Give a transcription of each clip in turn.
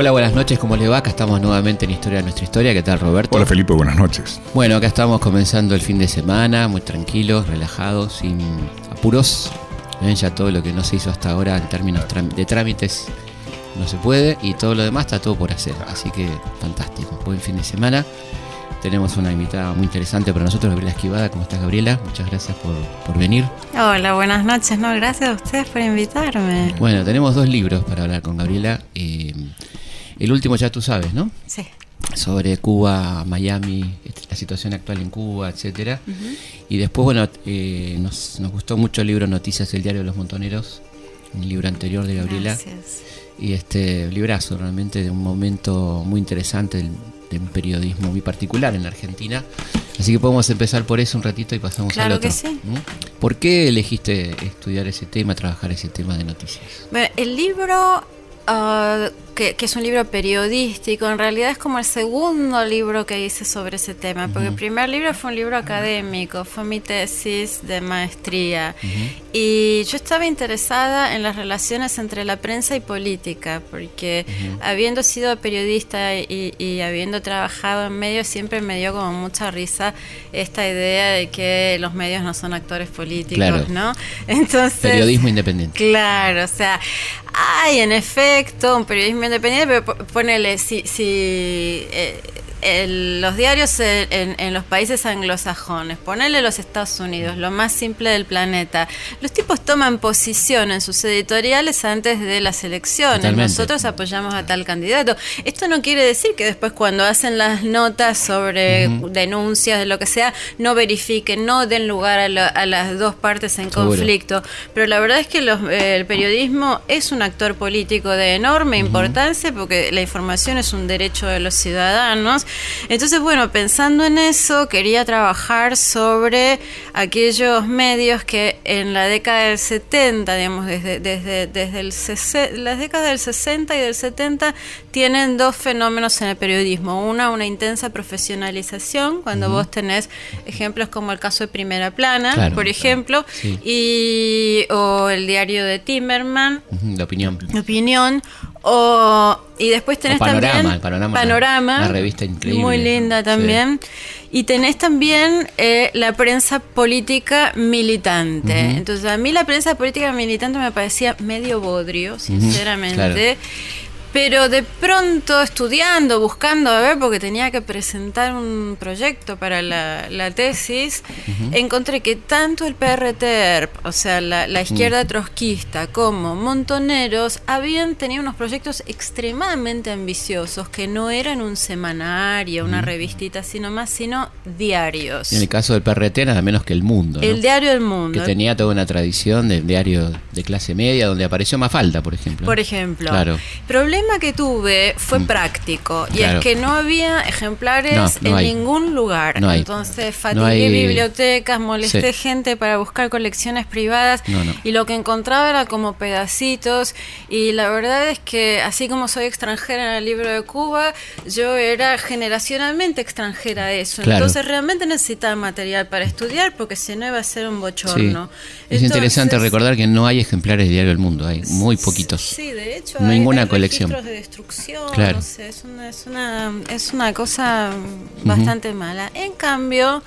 Hola, buenas noches, ¿cómo le va? Acá estamos nuevamente en Historia de nuestra historia. ¿Qué tal, Roberto? Hola, Felipe, buenas noches. Bueno, acá estamos comenzando el fin de semana, muy tranquilos, relajados, sin apuros. Ven ya todo lo que no se hizo hasta ahora en términos de trámites no se puede y todo lo demás está todo por hacer. Así que fantástico, buen fin de semana. Tenemos una invitada muy interesante para nosotros, Gabriela Esquivada. ¿Cómo estás, Gabriela? Muchas gracias por, por, venir. Hola, buenas noches. No, gracias a ustedes por invitarme. Bueno, tenemos dos libros para hablar con Gabriela. Eh, el último ya tú sabes, ¿no? Sí. Sobre Cuba, Miami, la situación actual en Cuba, etcétera. Y después, bueno, eh, nos, nos, gustó mucho el libro Noticias del Diario de los Montoneros, un libro anterior de Gabriela. Gracias. Y este librazo realmente de un momento muy interesante de un periodismo muy particular en la Argentina. Así que podemos empezar por eso un ratito y pasamos claro al otro. Que sí. ¿Por qué elegiste estudiar ese tema, trabajar ese tema de noticias? Bueno, el libro Uh, que, que, es un libro periodístico, en realidad es como el segundo libro que hice sobre ese tema, porque el primer libro fue un libro académico, fue mi tesis de maestría, y yo estaba interesada en las relaciones entre la prensa y política, porque habiendo sido periodista y, y, habiendo trabajado en medios, siempre me dio como mucha risa esta idea de que los medios no son actores políticos, claro. ¿no? Entonces... Periodismo independiente. Claro, o sea, hay en efecto un periodismo independiente, pero ponele, si, si eh, el, los diarios en, en, los países anglosajones, ponele los Estados Unidos, lo más simple del planeta, los tipos toman posición en sus editoriales antes de las elecciones. Totalmente. Nosotros apoyamos a tal candidato. Esto no quiere decir que después cuando hacen las notas sobre uh -huh. denuncias de lo que sea, no verifiquen, no den lugar a, lo, a las dos partes en Seguro. conflicto. Pero la verdad es que los, eh, el periodismo es un actor político de enorme uh -huh. importancia porque la información es un derecho de los ciudadanos. Entonces, bueno, pensando en eso, quería trabajar sobre aquellos medios que en la década del 70, digamos, desde, desde, desde el, las décadas del 60 y del 70, tienen dos fenómenos en el periodismo. Una, una intensa profesionalización, cuando uh -huh. vos tenés ejemplos como el caso de Primera Plana, claro, por ejemplo, claro. sí. y, o el diario de Timerman. Uh -huh, de opinión. Opinión. O, y después tenés o panorama, también el panorama, panorama una, una, revista increíble. Muy linda también. Sí. Y tenés también eh, la prensa política militante. Uh -huh. Entonces, a mí la prensa política militante me parecía medio bodrio, sinceramente. Uh -huh, claro. Pero de pronto estudiando, buscando a ver, porque tenía que presentar un proyecto para la, la tesis, uh -huh. encontré que tanto el PRT, o sea, la, la izquierda uh -huh. trotskista, como Montoneros, habían tenido unos proyectos extremadamente ambiciosos, que no eran un semanario, una uh -huh. revistita, sino más, sino diarios. En el caso del PRT, nada menos que El Mundo. ¿no? El diario El Mundo. Que tenía toda una tradición de diario de clase media, donde apareció Mafalda, por ejemplo. Por ejemplo. Claro. Problema que tuve fue mm. práctico y claro. es que no había ejemplares no, no en hay. ningún lugar. No. Entonces fatigué bibliotecas, molesté sí. gente para buscar colecciones privadas y lo que encontraba era como pedacitos y la verdad es que así como soy extranjera en el libro de Cuba, yo era generacionalmente extranjera a eso. Claro. Entonces realmente necesitaba material para estudiar porque si no iba a ser un bochorno. Sí. Es Entonces, interesante recordar que no hay ejemplares de Diario del Mundo, hay muy poquitos. Sí, de hecho, no hay, ninguna hay colección de destrucción, claro. no sé, es una, es una, es una cosa bastante uh -huh. mala. En cambio,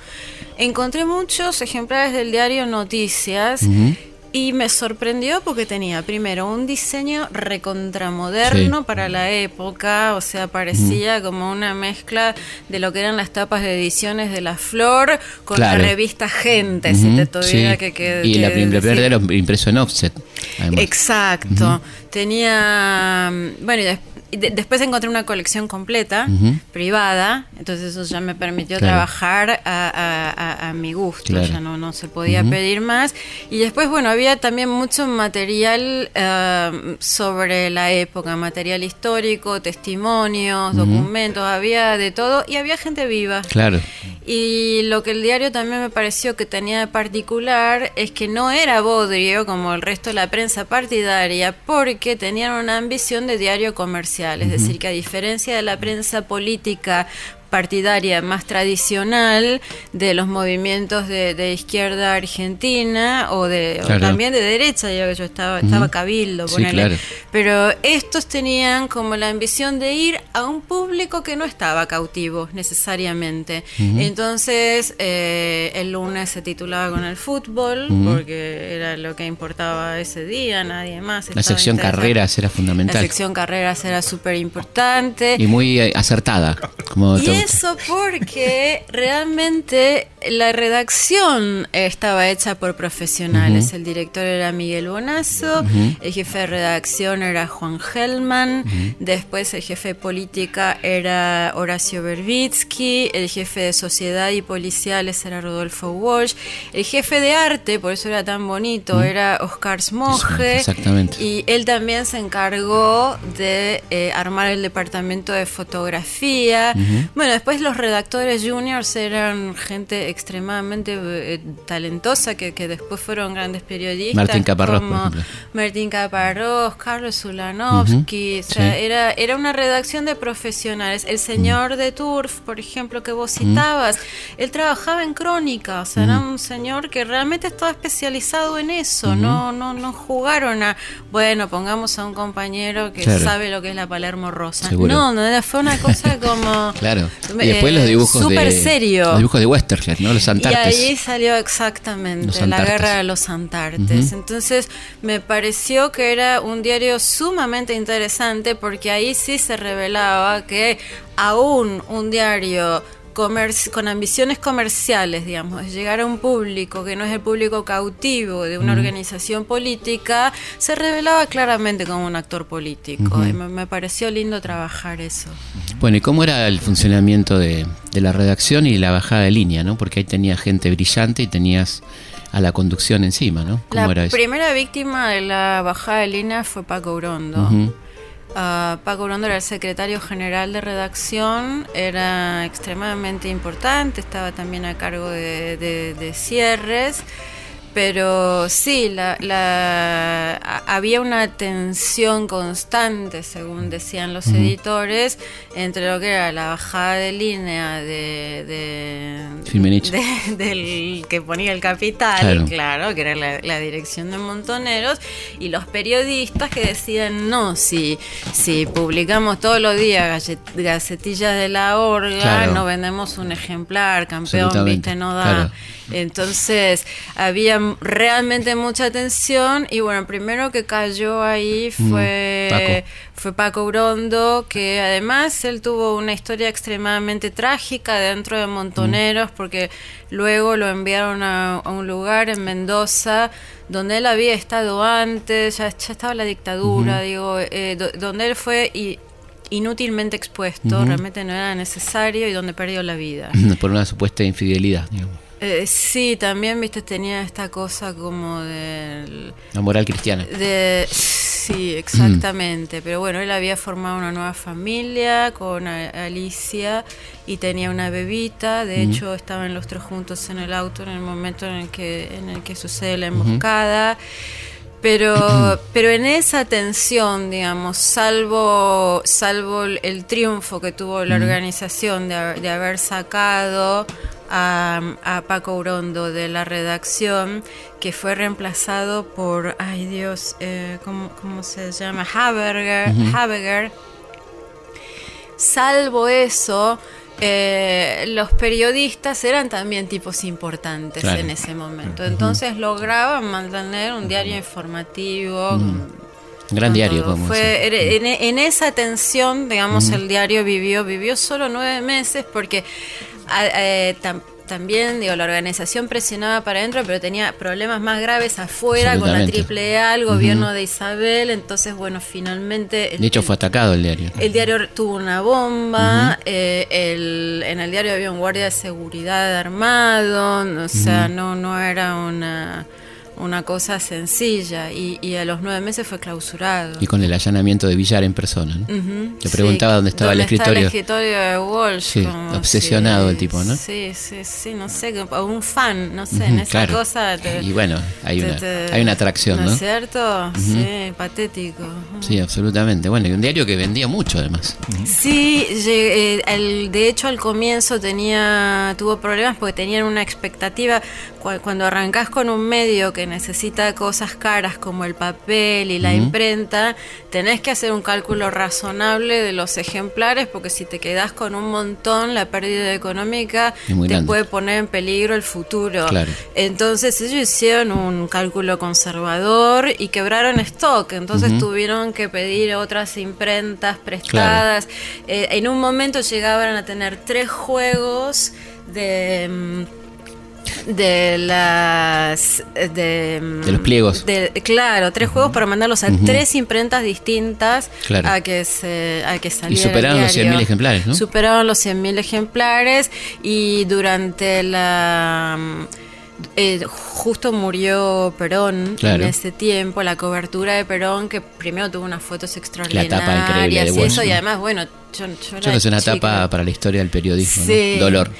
encontré muchos ejemplares del diario Noticias. Uh -huh. Y me sorprendió porque tenía primero un diseño recontramoderno sí. para la época, o sea, parecía mm. como una mezcla de lo que eran las tapas de ediciones de La Flor con claro. la revista Gente, mm -hmm. si te tuviera sí. que, que, Y que la primera era impreso en offset. Además. Exacto. Mm -hmm. Tenía, bueno, y después después encontré una colección completa, privada, entonces eso ya me permitió trabajar a, mi gusto, ya no, no se podía pedir más. Y después, bueno, había también mucho material eh, sobre la época, material histórico, testimonios, documentos, había de todo y había gente viva. Claro. Y lo que el diario también me pareció que tenía de particular es que no era bodrio como el resto de la prensa partidaria, porque tenían una ambición de diario comercial, es decir, que a diferencia de la prensa política partidaria más tradicional de los movimientos de, izquierda argentina o de también de derecha, yo que yo estaba, estaba cabildo, pero estos tenían como la ambición de ir a un público que no estaba cautivo necesariamente. Entonces eh, el lunes se titulaba con el fútbol porque era lo que importaba ese día, nadie más. La sección carreras era fundamental. La sección carreras era súper importante. Y muy eh, acertada. Como eso porque realmente la redacción estaba hecha por profesionales. El director era Miguel Bonazo, el jefe de redacción era Juan Hellman, después el jefe de política era Horacio Berbitsky, el jefe de sociedad y policiales era Rodolfo Walsh, el jefe de arte, por eso era tan bonito, era Oscar Smoge. Exactamente. Y él también se encargó de eh, armar el departamento de fotografía. Bueno, después los redactores juniors eran gente extremadamente eh, talentosa que, después fueron grandes periodistas. Martín Caparrós, por ejemplo. Martín Caparrós, Carlos Zulanovsky. era, era una redacción de profesionales. El señor de Turf, por ejemplo, que vos citabas, él trabajaba en crónica. O sea, era un señor que realmente estaba especializado en eso. No, no, no jugaron a, bueno, pongamos a un compañero que sabe lo que es la Palermo Rosa. No, no, fue una cosa como. claro. Y después los dibujos super de. serio. Los dibujos de Westergel, ¿no? Los Antartes. Y ahí salió exactamente la guerra de los Antartes. Entonces me pareció que era un diario sumamente interesante porque ahí sí se revelaba que aún un diario con ambiciones comerciales, digamos, llegar a un público que no es el público cautivo de una organización política, se revelaba claramente como un actor político. Y me, pareció lindo trabajar eso. Bueno, ¿y cómo era el funcionamiento de, la redacción y la bajada de línea, no? Porque ahí tenía gente brillante y tenías a la conducción encima, ¿no? ¿Cómo la primera víctima de la bajada de línea fue Paco Urondo. Paco Brondo era el secretario general de redacción, era extremadamente importante, estaba también a cargo de cierres. Pero sí, la, había una tensión constante, según decían los editores, entre lo que era la bajada de línea de, del que ponía el capital, claro, que era la, dirección de Montoneros, y los periodistas que decían, no, si, si publicamos todos los días gacetillas de la orga, no vendemos un ejemplar, campeón, viste, no da. Entonces, había realmente mucha tensión y bueno, primero que cayó ahí mm, fue Paco. fue Paco Urondo, que además él tuvo una historia extremadamente trágica dentro de Montoneros mm. porque luego lo enviaron a, un lugar en Mendoza donde él había estado antes, ya, estaba la dictadura, digo, eh, donde él fue y inútilmente expuesto, realmente no era necesario y donde perdió la vida. Por una supuesta infidelidad, digamos. Eh, sí, también, viste, tenía esta cosa como de... La moral cristiana. De, sí, exactamente. Pero bueno, él había formado una nueva familia con Alicia y tenía una bebita. De hecho, estaban los tres juntos en el auto en el momento en el que, en el que sucede la emboscada. Pero, pero en esa tensión, digamos, salvo, salvo el triunfo que tuvo la organización de, de haber sacado a, Paco Urondo de la redacción, que fue reemplazado por, ay Dios, eh, ¿cómo, se llama? Haberger. Salvo eso, eh, los periodistas eran también tipos importantes en ese momento. Entonces lograban mantener un diario informativo. Gran diario, como Fue en, en, esa tensión, digamos, el diario vivió, vivió solo nueve meses porque eh, también, digo, la organización presionaba para adentro, pero tenía problemas más graves afuera con la AAA, el gobierno de Isabel. Entonces, bueno, finalmente. de hecho, fue atacado el diario. El diario tuvo una bomba. Eh, el, en el diario había un guardia de seguridad armado. O sea, no, no era una una cosa sencilla y, a los nueve meses fue clausurado. Y con el allanamiento de Villar en persona, ¿no? Te preguntaba dónde estaba el escritorio. el escritorio de Walsh. Sí, obsesionado el tipo, ¿no? Sí, sí, sí, no sé, un fan, no sé, en esa cosa. y bueno, hay una, hay una atracción, ¿no? es cierto? Sí, patético. Sí, absolutamente. Bueno, y un diario que vendía mucho además. Sí, eh, el, de hecho al comienzo tenía tuvo problemas porque tenían una expectativa cuando arrancás con un medio que necesita cosas caras como el papel y la imprenta, tenés que hacer un cálculo razonable de los ejemplares porque si te quedás con un montón, la pérdida económica te puede poner en peligro el futuro. Entonces ellos hicieron un cálculo conservador y quebraron stock, entonces tuvieron que pedir otras imprentas prestadas. Eh, en un momento llegaban a tener tres juegos de mm, de las de, los pliegos. claro tres juegos para mandarlos a tres imprentas distintas a que se a que saliera y superaron los 100.000 ejemplares ¿no? superaron los 100.000 ejemplares y durante la eh, justo murió Perón en ese tiempo, la cobertura de Perón, que primero tuvo unas fotos extraordinarias y eso, y además, bueno, yo, yo, es una etapa para la historia del periodismo, dolor.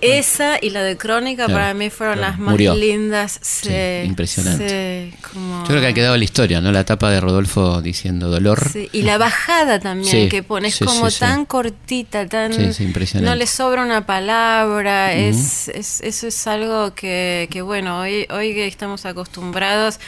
Esa y la de Crónica para mí fueron las más lindas. Sí, impresionante. Yo creo que ha quedado la historia, ¿no? La etapa de Rodolfo diciendo dolor. Y la bajada también que pone, es como tan cortita, tan... No le sobra una palabra, es, es, eso es algo que, que, bueno, hoy, hoy que estamos acostumbrados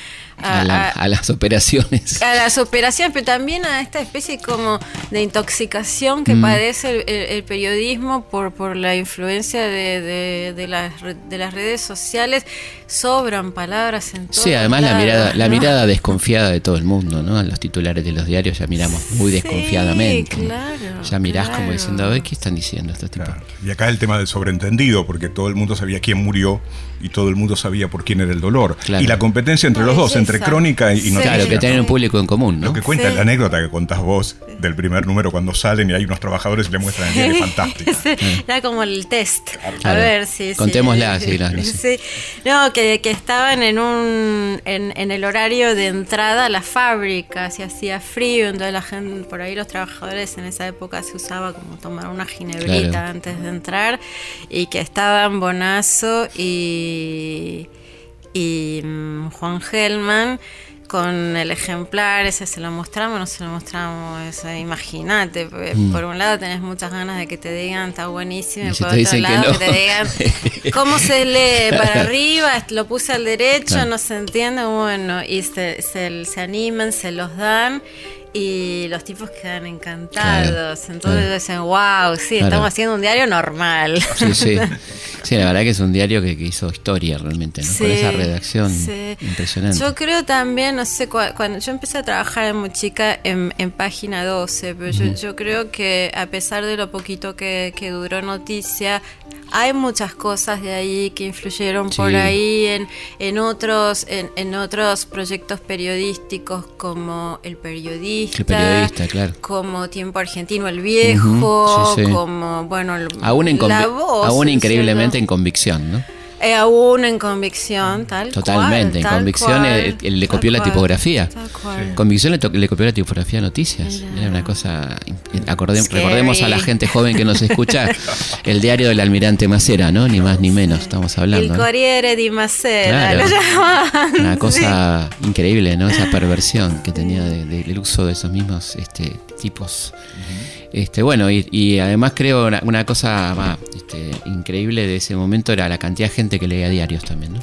a, las operaciones. A las operaciones, pero también a esta especie como de intoxicación que padece el, periodismo por, por la influencia de, de, las, de las redes sociales. Sobran palabras en todo. Sí, además la mirada, la mirada desconfiada de todo el mundo, ¿no? A los titulares de los diarios ya miramos muy desconfiadamente. claro, ya mirás como diciendo, a ver, ¿qué están diciendo estos tipos? Y acá el tema del sobreentendido, porque todo el mundo sabía quién murió y todo el mundo sabía por quién era el dolor. Y la competencia entre los dos, entre crónica y noticia. Claro, que tienen un público en común, ¿no? Lo que cuenta la anécdota que contás vos del primer número cuando salen y hay unos trabajadores y le muestran el diario fantástico. Era como el test. A ver, sí, Contémosla, sí. sí, No, que, que, estaban en un en, en, el horario de entrada a la fábrica, si hacía frío, entonces la gente, por ahí los trabajadores en esa época se usaba como tomar una ginebrita antes de entrar y que estaban Bonazo y y mm, Juan Gelman con el ejemplar, ese se lo mostramos, no se lo mostramos, imagínate, mm. por un lado tenés muchas ganas de que te digan está buenísimo, y por otro lado que, te digan cómo se lee para arriba, lo puse al derecho, no se entiende, bueno, y se, se, se animan, se los dan y los tipos quedan encantados. Entonces dicen, wow, sí, estamos haciendo un diario normal. Sí, sí. Sí, la verdad que es un diario que, hizo historia realmente, ¿no? Con esa redacción impresionante. Yo creo también, no sé, cuando yo empecé a trabajar en muy chica en, página 12, pero yo, creo que a pesar de lo poquito que, duró noticia, hay muchas cosas de ahí que influyeron por ahí en, en otros en, en, otros proyectos periodísticos como el periodista, periodista claro. como Tiempo Argentino el Viejo, como bueno aún, la voz, aún increíblemente en convicción, ¿no? Eh, aún en convicción, tal Totalmente, en convicción eh, le copió la tipografía. Convicción le, copió la tipografía de noticias. Era una cosa. recordemos a la gente joven que nos escucha el diario del almirante Macera, ¿no? Ni más ni menos, estamos hablando. El Corriere di Macera, lo llamaban. Una cosa increíble, ¿no? Esa perversión que tenía del uso de esos mismos este, tipos. Este, bueno, y, además creo una, cosa este, increíble de ese momento era la cantidad de gente que leía diarios también, ¿no?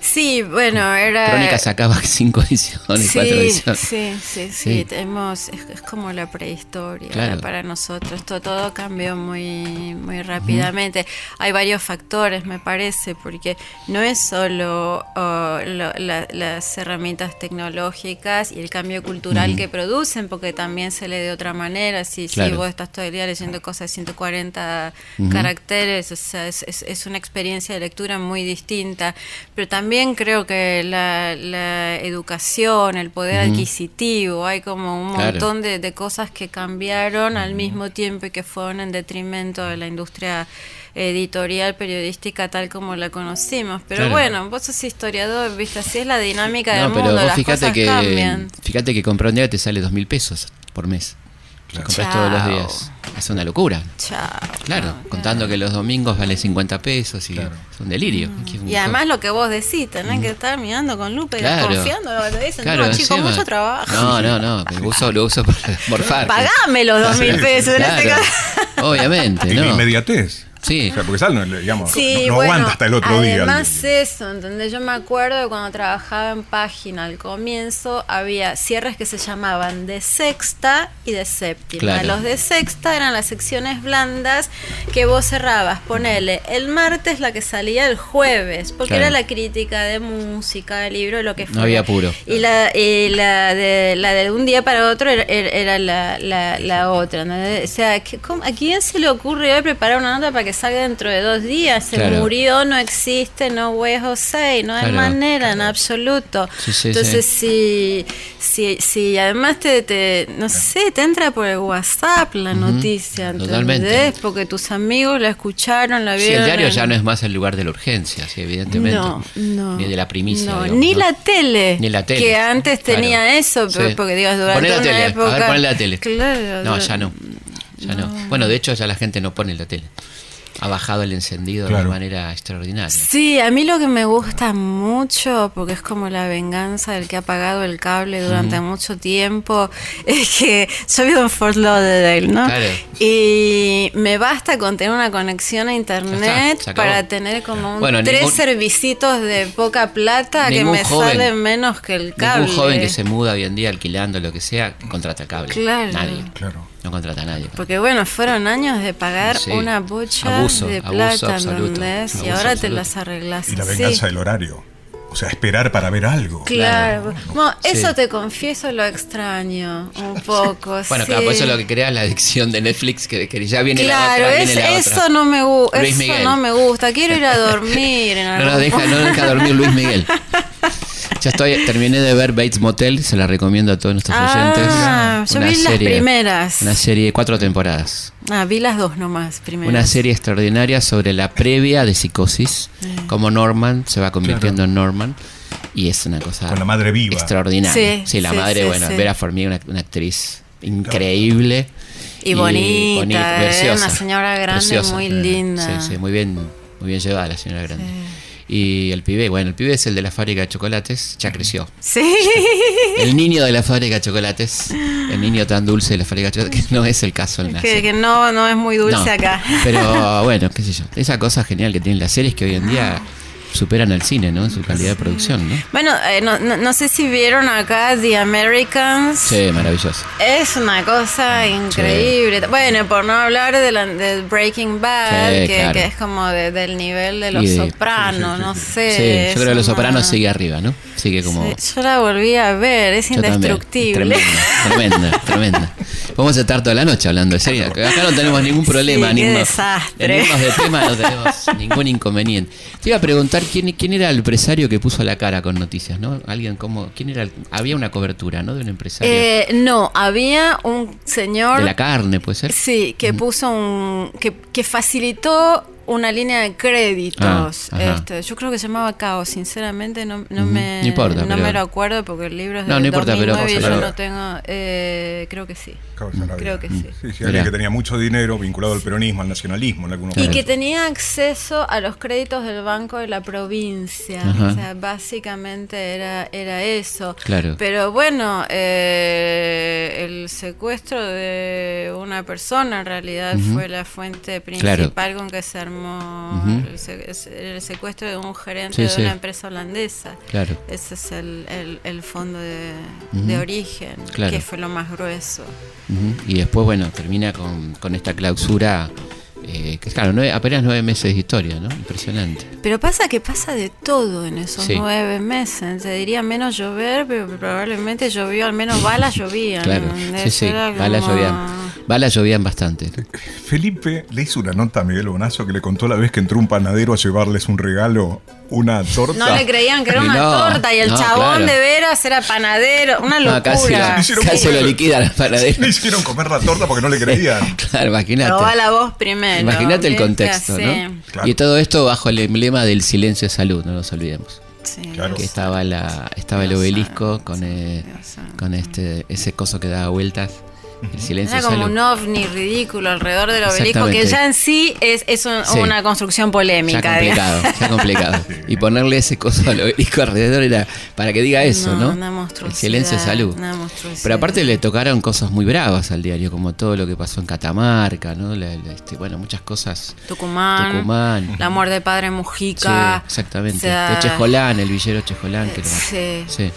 Sí, bueno, era... Crónica sacaba cinco ediciones, cuatro ediciones. Sí, sí, sí, Tenemos, es, como la prehistoria para nosotros. Todo, todo cambió muy, muy rápidamente. Hay varios factores, me parece, porque no es solo oh, las herramientas tecnológicas y el cambio cultural que producen, porque también se lee de otra manera. Si, si vos estás todo el día leyendo cosas de 140 caracteres, o sea, es, es, es una experiencia de lectura muy distinta. Pero también creo que la, educación, el poder adquisitivo, hay como un montón de, cosas que cambiaron al mismo tiempo y que fueron en detrimento de la industria editorial, periodística tal como la conocimos. Pero bueno, vos sos historiador, viste, así es la dinámica del mundo, las fíjate cosas que, cambian. Fíjate que comprar un día te sale dos mil pesos por mes. Claro. compras todos los días. Es una locura. Chao. Claro, contando que los domingos vale 50 pesos y es un delirio. Mm. Y además lo que vos decís, tenés que estar mirando con lupa y desconfiando lo que te dicen. no, chicos, mucho trabajo. No, no, no, lo uso, lo uso para morfar. Pagame los dos mil pesos en este caso. Obviamente, ¿no? inmediatez. Sí. porque sal, digamos, no, aguanta hasta el otro día. Además eso, ¿entendés? Yo me acuerdo de cuando trabajaba en página al comienzo había cierres que se llamaban de sexta y de séptima. Los de sexta eran las secciones blandas que vos cerrabas, ponele el martes la que salía el jueves, porque era la crítica de música, de libro, lo que fuera. No había puro. Y la, y la, de, la de un día para otro era, la, la, otra. O sea, ¿a quién se le ocurre hoy preparar una nota para que salga dentro de dos días. Se murió, no existe, no way José, no hay manera en absoluto. Entonces, si, si, si además te, no sé, te entra por el WhatsApp la noticia, ¿entendés? Porque tus amigos la escucharon, la vieron. el diario ya no es más el lugar de la urgencia, sí, evidentemente. No, no. Ni de la primicia. ni la tele. Ni la tele. Que antes tenía eso, porque digas, durante la tele. época. A ver, la tele. no, ya no. Ya no. Bueno, de hecho ya la gente no pone la tele ha bajado el encendido de una manera extraordinaria. Sí, a mí lo que me gusta mucho, porque es como la venganza del que ha pagado el cable durante mucho tiempo, es que yo vivo en Fort Lauderdale, ¿no? Y me basta con tener una conexión a internet para tener como un tres servicios de poca plata que me salen menos que el cable. Ningún joven que se muda hoy en día alquilando lo que sea, contrata cable. Claro. Nadie. Claro. No contrata a nadie. Porque bueno, fueron años de pagar una bocha de plata, Y ahora te las arreglas. Y la venganza del horario. O sea, esperar para ver algo. Claro. eso te confieso lo extraño un poco. bueno, claro, por eso lo que crea la adicción de Netflix, que, ya viene claro, la otra. eso no me gusta. Eso no me gusta. Quiero ir a dormir. no nos deja, no deja dormir Luis Miguel. Ya estoy, terminé de ver Bates Motel, se la recomiendo a todos nuestros ah, oyentes. Yo vi las primeras. Una serie de cuatro temporadas. Ah, vi las dos nomás, primero. Una serie extraordinaria sobre la previa de psicosis, como Norman se va convirtiendo en Norman. Y es una cosa Con la madre viva. extraordinaria. Sí, la madre, bueno, Vera Farmiga, una, una actriz increíble. Y, bonita, ¿eh? una señora grande muy linda. Sí, sí, muy bien, muy bien llevada la señora grande. Y el pibe, bueno, el pibe es el de la fábrica de chocolates, ya creció. Sí. El niño de la fábrica de chocolates, el niño tan dulce de la fábrica de chocolates, que no es el caso en la que, que no, no es muy dulce acá. Pero bueno, qué sé yo. Esa cosa genial que tienen las series que hoy en día superan al cine, ¿no? En su calidad de producción, ¿no? Bueno, eh, no, no, sé si vieron acá The Americans. Sí, maravilloso. Es una cosa increíble. Bueno, por no hablar de, la, de Breaking Bad, que, es como del nivel de Los Sopranos, no sé. Sí, yo creo que Los Sopranos sigue arriba, ¿no? Sigue como... yo la volví a ver, es indestructible. Tremenda, tremenda, tremenda. Podemos estar toda la noche hablando de serie. Acá no tenemos ningún problema. Qué desastre. En de tema no tenemos ningún inconveniente. Te iba a preguntar quién, quién era el empresario que puso la cara con noticias, ¿no? Alguien como, ¿quién era? había una cobertura, ¿no? De un empresario. Eh, no, había un señor. De la carne, puede ser. Sí, que puso un, que, que facilitó una línea de créditos. Ah, este, yo creo que se llamaba Caos, sinceramente no, no me no me lo acuerdo porque el libro es de no, no importa, pero, yo no tengo eh, creo que sí. Creo que sí. Sí, sí alguien que tenía mucho dinero vinculado al peronismo, al nacionalismo en algunos Y que tenía acceso a los créditos del Banco de la Provincia. O sea, básicamente era, era eso. Claro. Pero bueno, eh, el secuestro de una persona en realidad fue la fuente principal con que se armó como el, secuestro de un gerente de una empresa holandesa. Claro. Ese es el, fondo de, origen, que fue lo más grueso. Y después, bueno, termina con, con esta clausura eh, que claro, apenas nueve meses de historia, ¿no? Impresionante. Pero pasa que pasa de todo en esos nueve meses. Te diría menos llover, pero probablemente llovió, al menos balas llovían. Claro, sí, sí, balas llovían. Balas llovían bastante. Felipe le hizo una nota a Miguel Bonazo que le contó la vez que entró un panadero a llevarles un regalo, una torta. No le creían que era una torta y el chabón de veras era panadero. Una locura. casi, casi lo liquidan al panadero. Le hicieron comer la torta porque no le creían. claro, imagínate. Probá la voz primero. Imagínate el contexto, ¿no? Y todo esto bajo el emblema del silencio de salud, no nos olvidemos. Sí, claro. que estaba la estaba el obelisco con, eh, con este ese coso que daba vueltas el silencio Era como un ovni ridículo alrededor del obelisco, que ya en sí es, es una construcción polémica. Ya complicado, ya complicado. Y ponerle ese coso al obelisco alrededor era para que diga eso, ¿no? el silencio de salud. Pero aparte le tocaron cosas muy bravas al diario, como todo lo que pasó en Catamarca, ¿no? este, bueno, muchas cosas. Tucumán. Tucumán. La muerte de padre Mujica. exactamente. de Chejolán, el villero Chejolán. Que sí. sí.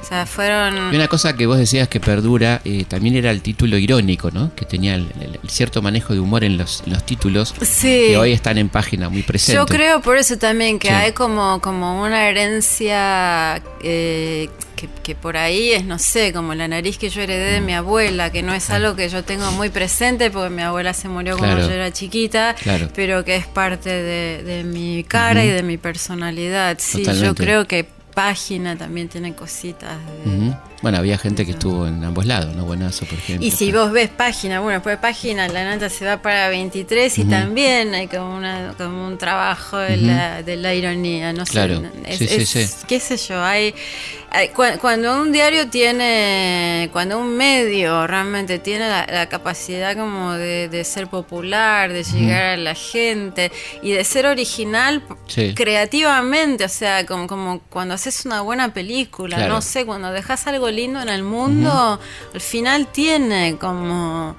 O sea, fueron... Y una cosa que vos decías que perdura, eh, también era el título irónico, ¿no? Que tenía el, cierto manejo de humor en los, los títulos, que hoy están en página muy presentes. Yo creo por eso también que hay como, como una herencia eh, que, por ahí es, no sé, como la nariz que yo heredé de mi abuela, que no es algo que yo tengo muy presente porque mi abuela se murió cuando yo era chiquita, pero que es parte de, mi cara y de mi personalidad. Sí, yo creo que página también tiene cositas. Bueno, había gente que estuvo en ambos lados, ¿no? Buenazo, por ejemplo. Y si vos ves página, bueno, después de página, la nota se va para 23 y también hay como, una, como un trabajo de, la, de la ironía, no claro. sé. sí, sí, sí. ¿Qué sé yo? Hay, cuando un diario tiene, cuando un medio realmente tiene la, capacidad como de, ser popular, de llegar a la gente y de ser original creativamente, o sea, como, como cuando haces una buena película, no sé, cuando dejas algo lindo en el mundo, al final tiene como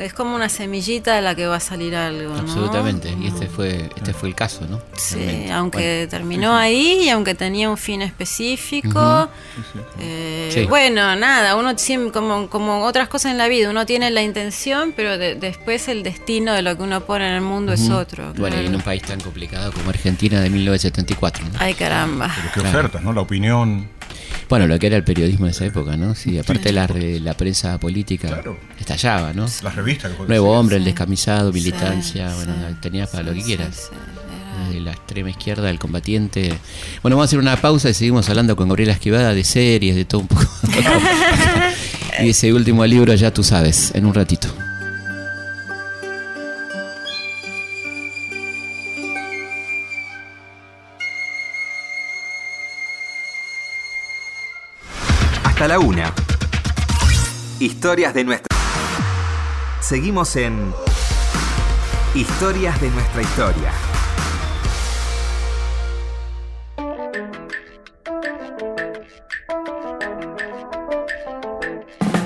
es como una semillita de la que va a salir algo. Absolutamente, y este fue, este fue el caso, ¿no? Sí, aunque terminó ahí y aunque tenía un fin específico. Eh, bueno, nada, uno como, como otras cosas en la vida, uno tiene la intención, pero después el destino de lo que uno pone en el mundo es otro. Bueno, y en un país tan complicado como Argentina de 1974. Ay, caramba. Pero qué ofertas, ¿no? La opinión. Bueno, lo que era el periodismo de esa época, ¿no? Sí, aparte La, la, prensa política estallaba, ¿no? Las revistas. Nuevo hombre, el descamisado, militancia, bueno, tenías para lo que quieras. De la extrema izquierda, el combatiente. Bueno, vamos a hacer una pausa y seguimos hablando con Gabriela Esquivada de series, de todo un poco. y ese último libro ya tú sabes, en un ratito. La una. Historias de nuestra. Seguimos en Historias de nuestra historia.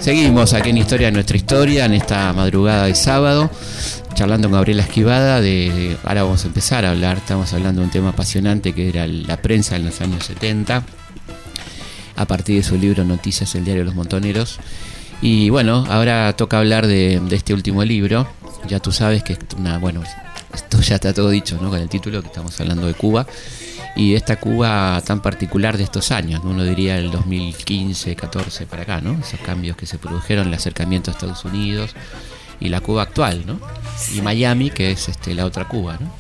Seguimos aquí en Historia de nuestra historia, en esta madrugada de sábado, charlando con Gabriela Esquivada. De, ahora vamos a empezar a hablar, estamos hablando de un tema apasionante que era la prensa en los años 70 a partir de su libro Noticias, el diario de los montoneros. Y bueno, ahora toca hablar de, este último libro. Ya tú sabes que una, bueno, esto ya está todo dicho, ¿no? Con el título que estamos hablando de Cuba y de esta Cuba tan particular de estos años, uno diría el 2015, 14 para acá, ¿no? Esos cambios que se produjeron, el acercamiento a Estados Unidos y la Cuba actual, ¿no? Y Miami, que es este la otra Cuba, ¿no?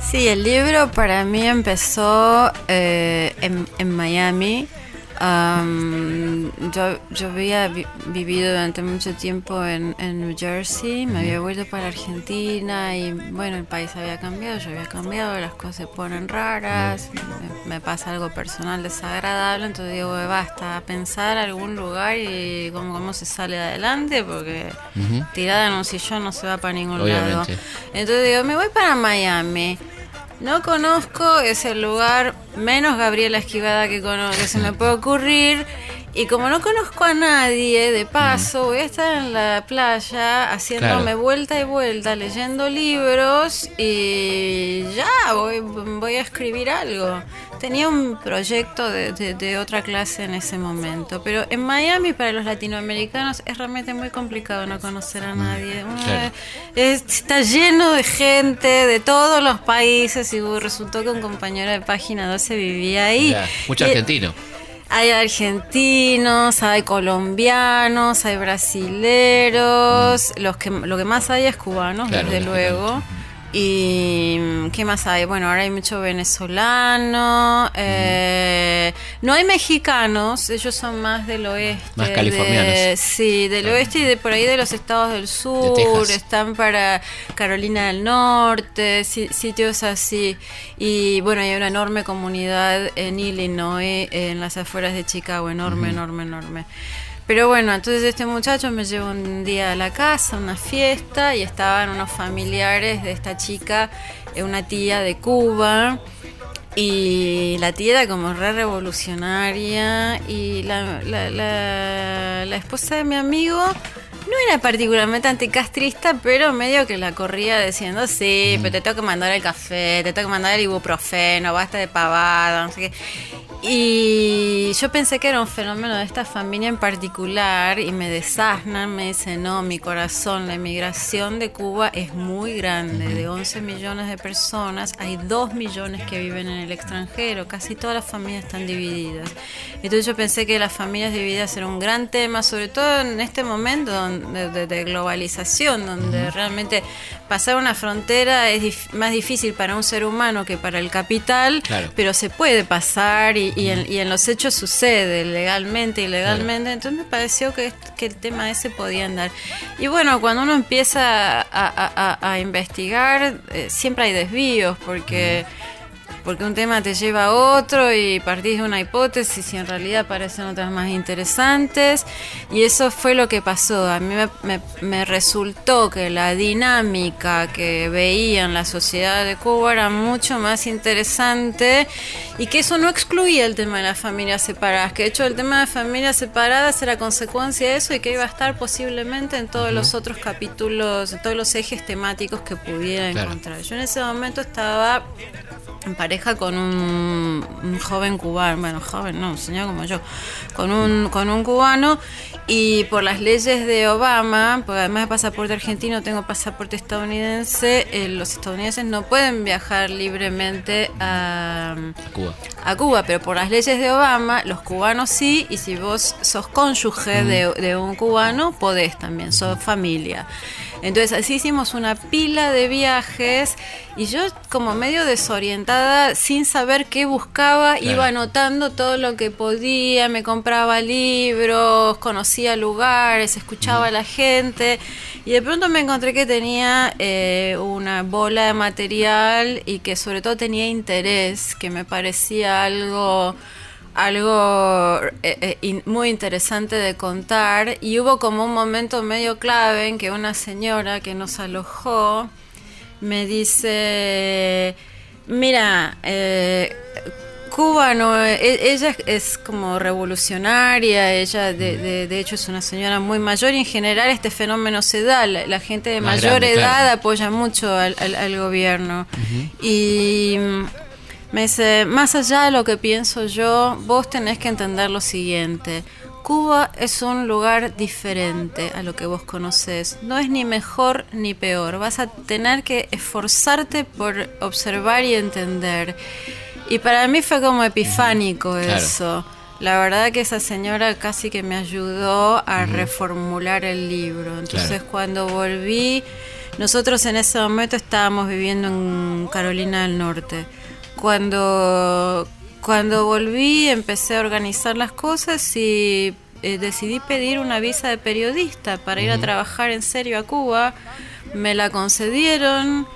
Sí, el libro para mí empezó eh, en, en Miami yo, yo había vivido durante mucho tiempo en, New Jersey, me había vuelto para Argentina y bueno, el país había cambiado, yo había cambiado, las cosas se ponen raras, me, pasa algo personal desagradable, entonces digo, basta, pensar algún lugar y cómo, cómo se sale adelante, porque tirada en un sillón no se va para ningún lado. Entonces digo, me voy para Miami. No conozco, es el lugar menos Gabriela Esquivada que, que se me puede ocurrir. Y como no conozco a nadie, de paso, voy a estar en la playa haciéndome vuelta y vuelta, leyendo libros y ya, voy, voy a escribir algo. Tenía un proyecto de, otra clase en ese momento, pero en Miami para los latinoamericanos es realmente muy complicado no conocer a nadie. está lleno de gente de todos los países y resultó que un compañero de página 12 vivía ahí. Mucho argentino. Hay argentinos, hay colombianos, hay brasileros, los que lo que más hay es cubanos, desde luego. ¿Y qué más hay? Bueno, ahora hay mucho venezolano. Eh, no hay mexicanos, ellos son más del oeste. Más californianos. sí, del oeste y de por ahí de los estados del sur. están para Carolina del Norte, sitios así. Y bueno, hay una enorme comunidad en Illinois, en las afueras de Chicago, enorme, enorme, enorme. Pero bueno, entonces este muchacho me llevó un día a la casa, una fiesta, y estaban unos familiares de esta chica, eh, una tía de Cuba, y la tía era como re revolucionaria, y la, la esposa de mi amigo no era particularmente anticastrista, pero medio que la corría diciendo, sí, pero te tengo que mandar el café, te tengo que mandar el ibuprofeno, basta de pavada, no sé qué. Y yo pensé que era un fenómeno de esta familia en particular y me desasnan, me dicen, no, mi corazón, la inmigración de Cuba es muy grande, de 11 millones de personas, hay 2 millones que viven en el extranjero, casi todas las familias están divididas. Entonces yo pensé que las familias divididas era un gran tema, sobre todo en este momento de, globalización, donde realmente pasar una frontera es más difícil para un ser humano que para el capital, pero se puede pasar y, en, los hechos sucede legalmente, ilegalmente, entonces me pareció que, el tema ese podía andar. Y bueno, cuando uno empieza a, investigar, eh, siempre hay desvíos, porque porque un tema te lleva a otro y partís de una hipótesis y en realidad aparecen otras más interesantes. Y eso fue lo que pasó. A mí me, resultó que la dinámica que veía en la sociedad de Cuba era mucho más interesante y que eso no excluía el tema de las familias separadas, que de hecho el tema de familias separadas era consecuencia de eso y que iba a estar posiblemente en todos los otros capítulos, en todos los ejes temáticos que pudiera encontrar. Yo en ese momento estaba en pareja con un, joven cubano, bueno, joven, no, un señor como yo, con un, con un cubano y por las leyes de Obama, porque además de pasaporte argentino tengo pasaporte estadounidense, eh, los estadounidenses no pueden viajar libremente a, Cuba. a Cuba, pero por las leyes de Obama los cubanos sí, y si vos sos cónyuge de, de un cubano, podés también, sos familia. Entonces así hicimos una pila de viajes y yo como medio desorientada, sin saber qué buscaba, iba anotando todo lo que podía, me compraba libros, conocía lugares, escuchaba a la gente y de pronto me encontré que tenía eh, una bola de material y que sobre todo tenía interés, que me parecía algo algo eh, eh, muy interesante de contar y hubo como un momento medio clave en que una señora que nos alojó me dice, mira, eh, Cuba no, e, ella es como revolucionaria, ella de, de, hecho es una señora muy mayor y en general este fenómeno se da, la, gente de mayor edad apoya mucho al, gobierno. Y me dice, más allá de lo que pienso yo, vos tenés que entender lo siguiente. Cuba es un lugar diferente a lo que vos conocés. No es ni mejor ni peor. Vas a tener que esforzarte por observar y entender. Y para mí fue como epifánico eso. La verdad que esa señora casi que me ayudó a reformular el libro. Entonces cuando volví, nosotros en ese momento estábamos viviendo en Carolina del Norte. Cuando, cuando volví empecé a organizar las cosas y eh, decidí pedir una visa de periodista para ir a trabajar en serio a Cuba. Me la concedieron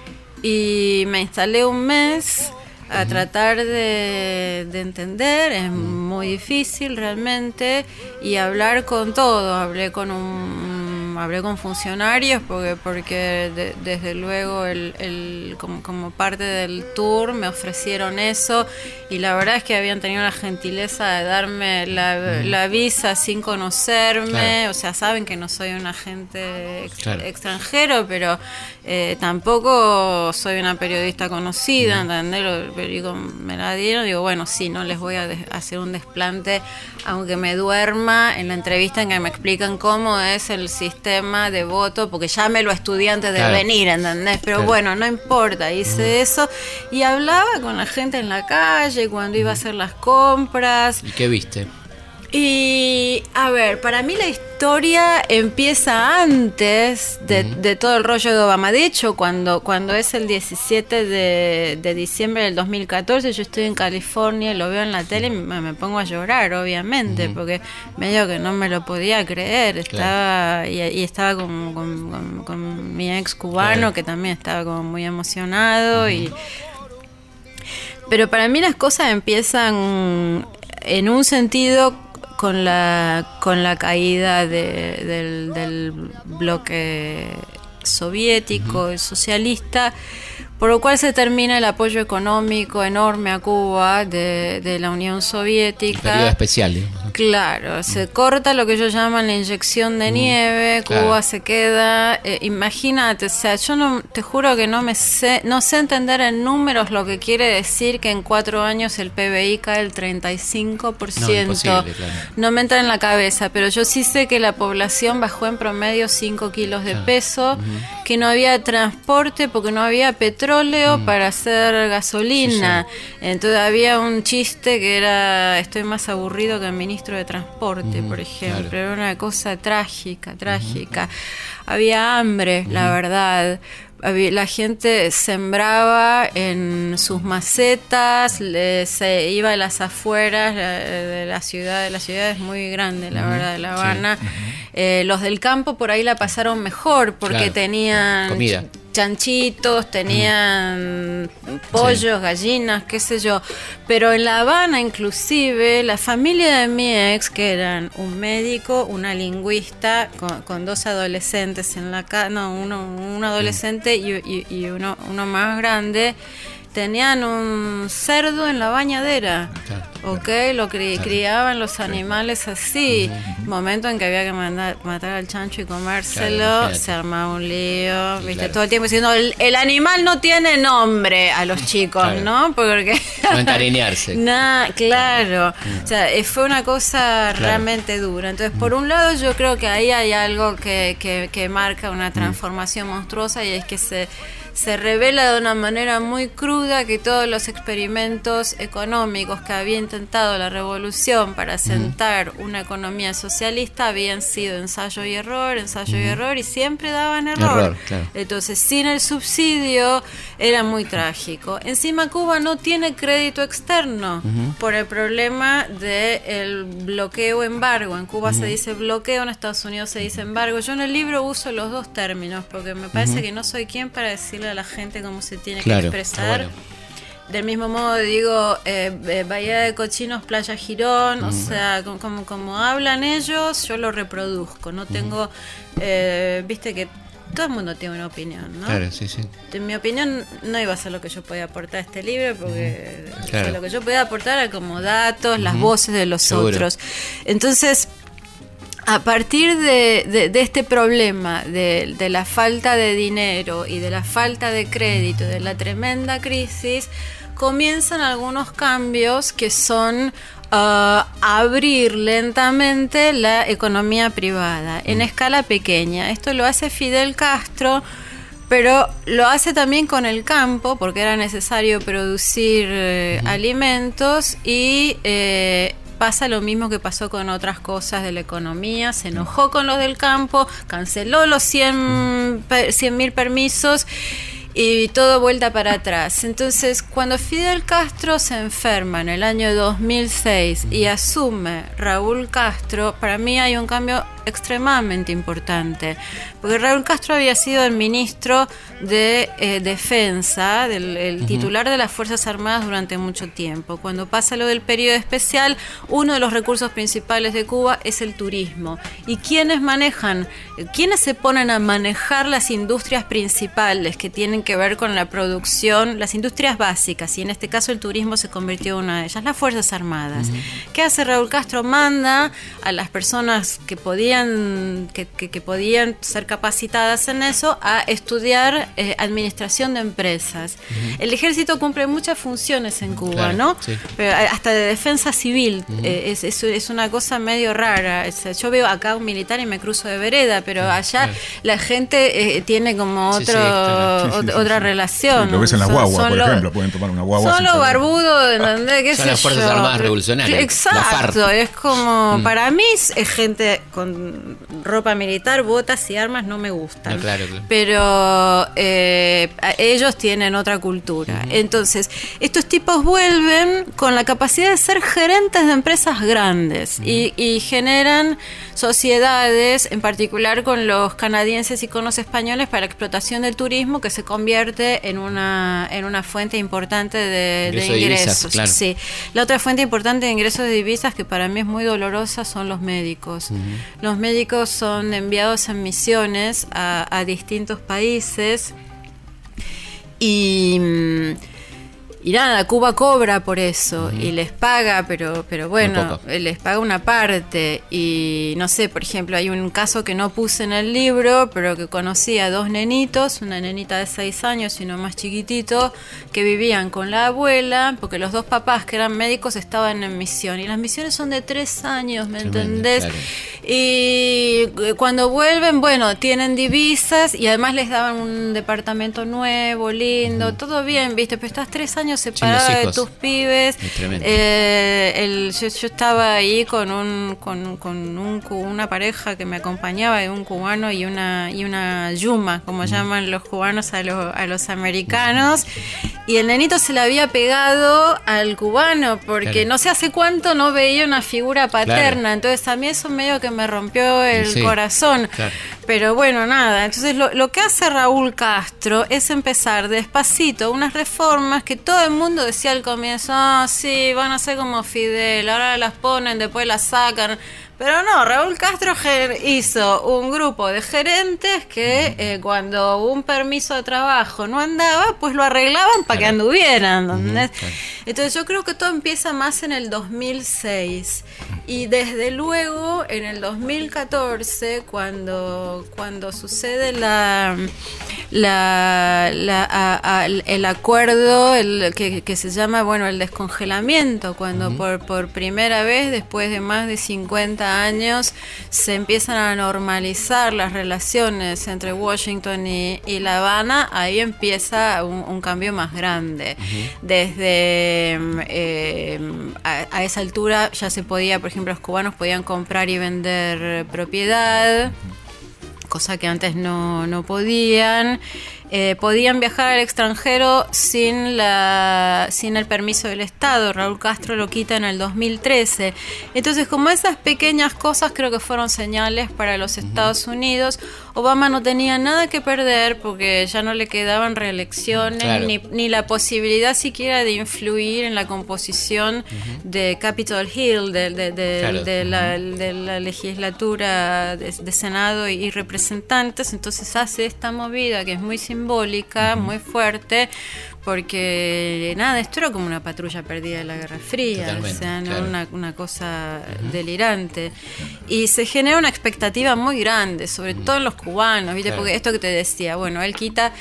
y me instalé un mes a tratar de, de, entender, es muy difícil realmente, y hablar con todo. Hablé con un hablé con funcionarios porque, porque desde luego el, como, parte del tour me ofrecieron eso y la verdad es que habían tenido la gentileza de darme la, visa sin conocerme, o sea, saben que no soy un agente extranjero, pero eh, tampoco soy una periodista conocida, ¿entendés? El me la dieron, digo, bueno, sí, no les voy a hacer un desplante, aunque me duerma en la entrevista en que me explican cómo es el sistema de voto, porque ya me lo estudié antes de venir, ¿entendés? Pero bueno, no importa, hice eso y hablaba con la gente en la calle cuando iba a hacer las compras. ¿Y qué viste? Y a ver, para mí la historia empieza antes de, todo el rollo de Obama. De hecho, cuando, cuando es el 17 de, diciembre del 2014, yo estoy en California, lo veo en la tele y me, pongo a llorar, obviamente, porque medio que no me lo podía creer. Estaba y, estaba con, mi ex cubano, que también estaba como muy emocionado. y Pero para mí las cosas empiezan en un sentido con la, con la caída del, del, bloque soviético y socialista, por lo cual se termina el apoyo económico enorme a Cuba de, de la Unión Soviética. especial. Claro, se corta lo que ellos llaman la inyección de nieve, Cuba se queda, eh, imagínate, o sea, yo no, te juro que no me sé, no sé entender en números lo que quiere decir que en cuatro años el PBI cae el 35%. No, no me entra en la cabeza, pero yo sí sé que la población bajó en promedio 5 kilos de peso, que no había transporte porque no había petróleo mm. para hacer gasolina. Entonces había un chiste que era, estoy más aburrido que el ministro de Transporte, por ejemplo. Era una cosa trágica, trágica. Había hambre, la verdad. la gente sembraba en sus macetas, se iba a las afueras de la ciudad, la ciudad es muy grande, la verdad, de La Habana. Eh, los del campo por ahí la pasaron mejor porque tenían comida chanchitos, tenían pollos, gallinas, qué sé yo. Pero en La Habana, inclusive, la familia de mi ex, que eran un médico, una lingüista, con, dos adolescentes en la casa, no, uno, un adolescente y, y, uno, uno más grande, tenían un cerdo en la bañadera, ¿ok? Lo criaban los animales así. Momento en que había que mandar, matar al chancho y comérselo, se armaba un lío, ¿viste? Todo el tiempo diciendo, el, animal no tiene nombre a los chicos, ¿no? Porque... no encariñarse. nah, claro. O sea, eh, fue una cosa realmente dura. Entonces, por un lado, yo creo que ahí hay algo que, que, que marca una transformación monstruosa y es que se se revela de una manera muy cruda que todos los experimentos económicos que había intentado la revolución para sentar una economía socialista habían sido ensayo y error, ensayo y error y siempre daban error. Entonces, sin el subsidio era muy trágico. Encima Cuba no tiene crédito externo por el problema del bloqueo embargo. En Cuba se dice bloqueo, en Estados Unidos se dice embargo. Yo en el libro uso los dos términos porque me parece que no soy quien para decir a la gente cómo se tiene que expresar. Del mismo modo digo, eh, eh, Bahía de Cochinos, Playa Girón, o mm. sea, como, como, hablan ellos, yo lo reproduzco, no tengo, eh, viste que todo el mundo tiene una opinión, ¿no? Claro, sí, sí. En mi opinión no iba a ser lo que yo podía aportar a este libro, porque lo que yo podía aportar era como datos, las voces de los otros. Entonces, a partir de, este problema de, la falta de dinero y de la falta de crédito, de la tremenda crisis, comienzan algunos cambios que son uh, abrir lentamente la economía privada en mm. escala pequeña. Esto lo hace Fidel Castro pero lo hace también con el campo, porque era necesario producir eh, alimentos y eh, pasa lo mismo que pasó con otras cosas de la economía, se enojó con los del campo, canceló los 100 mil permisos y todo vuelta para atrás. Entonces, cuando Fidel Castro se enferma en el año 2006 y asume Raúl Castro, para mí hay un cambio extremadamente importante, porque Raúl Castro había sido el ministro de eh, Defensa, del, el titular de las Fuerzas Armadas durante mucho tiempo. Cuando pasa lo del periodo especial, uno de los recursos principales de Cuba es el turismo. ¿Y quiénes manejan? ¿Quiénes se ponen a manejar las industrias principales que tienen que ver con la producción, las industrias básicas? Y en este caso el turismo se convirtió en una de ellas, las Fuerzas Armadas. ¿Qué hace Raúl Castro? Manda a las personas que podían, que, podían ser capacitadas en eso a estudiar eh, administración de empresas. El ejército cumple muchas funciones en Cuba, ¿no? Pero hasta de defensa civil. Eh, es, es, una cosa medio rara. yo veo acá un militar y me cruzo de vereda, pero allá la gente eh, tiene como otro, otra relación. lo ves en las guaguas, por ejemplo, pueden tomar una guagua. Son los barbudos, ¿entendés? ¿Qué son las Fuerzas Armadas Revolucionarias. Exacto, es como, mm. para mí es gente con ropa militar, botas y armas no me gustan. Pero eh, ellos tienen otra cultura. Entonces, estos tipos vuelven con la capacidad de ser gerentes de empresas grandes y, y generan sociedades, en particular con los canadienses y con los españoles, para la explotación del turismo que se convierte en una, en una fuente importante de, ingresos. sí. La otra fuente importante de ingresos de divisas que para mí es muy dolorosa son los médicos. Los médicos son enviados en misiones a, a distintos países y y nada, Cuba cobra por eso y les paga, pero, pero bueno, les paga una parte. Y no sé, por ejemplo, hay un caso que no puse en el libro, pero que conocí a dos nenitos, una nenita de seis años y uno más chiquitito, que vivían con la abuela, porque los dos papás que eran médicos estaban en misión. Y las misiones son de tres años, ¿me entendés? Y cuando vuelven, bueno, tienen divisas y además les daban un departamento nuevo, lindo, todo bien, ¿viste? Pero estás tres años separada de tus pibes. Eh, yo, estaba ahí con un con, un, una pareja que me acompañaba un cubano y una y una yuma, como llaman los cubanos a, los, a los americanos. Y el nenito se le había pegado al cubano porque no sé hace cuánto no veía una figura paterna. Entonces a mí eso medio que me rompió el corazón. Pero bueno, nada. Entonces lo, lo, que hace Raúl Castro es empezar despacito unas reformas que todo el mundo decía al comienzo, ah, sí, van a ser como Fidel, ahora las ponen, después las sacan. Pero no, Raúl Castro hizo un grupo de gerentes que eh, cuando un permiso de trabajo no andaba, pues lo arreglaban para que anduvieran. Entonces yo creo que todo empieza más en el 2006 y desde luego en el 2014 cuando, cuando sucede la, la, el acuerdo el, que, se llama bueno el descongelamiento, cuando por, por primera vez después de más de 50 años se empiezan a normalizar las relaciones entre Washington y, La Habana, ahí empieza un, cambio más grande. Desde eh, a, esa altura ya se podía, por ejemplo, los cubanos podían comprar y vender propiedad, cosa que antes no, no podían. Eh, podían viajar al extranjero sin, la, sin el permiso del Estado. Raúl Castro lo quita en el 2013. Entonces, como esas pequeñas cosas creo que fueron señales para los Estados Unidos, Obama no tenía nada que perder porque ya no le quedaban reelecciones ni, ni, la posibilidad siquiera de influir en la composición de Capitol Hill, de, de, la, legislatura de, Senado y, representantes. Entonces hace esta movida que es muy simbólica, muy fuerte, porque nada, esto era como una patrulla perdida de la Guerra Fría, o sea, una, una, cosa delirante. Y se genera una expectativa muy grande, sobre todo en los cubanos, ¿viste? Porque esto que te decía, bueno, él quita